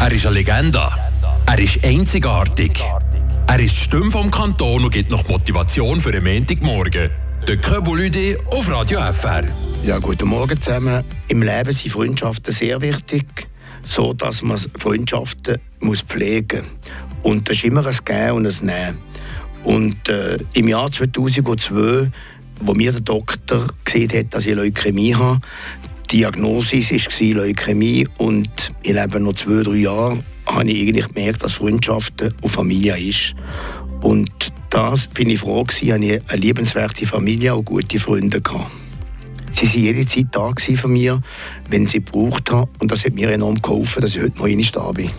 Er ist eine Legende. Er ist einzigartig. Er ist die Stimme vom Kanton und gibt noch Motivation für den Montagmorgen. Der Köbulüde auf Radio FR. Ja, guten Morgen zusammen. Im Leben sind Freundschaften sehr wichtig, so dass man Freundschaften muss pflegen muss. Und das ist immer ein Gehen und ein Nehmen. Und äh, im Jahr 2002, wo mir der Doktor gesehen hat, dass ich Leukämie habe, die Diagnose war Leukämie und ich lebe noch zwei, drei Jahre, habe ich eigentlich gemerkt, dass Freundschaften und Familie ist. Und da bin ich froh gewesen, dass ich eine liebenswerte Familie und gute Freunde hatte. Sie waren jede Zeit da für mich, wenn sie gebraucht haben. Und das hat mir enorm geholfen, dass ich heute noch da bin.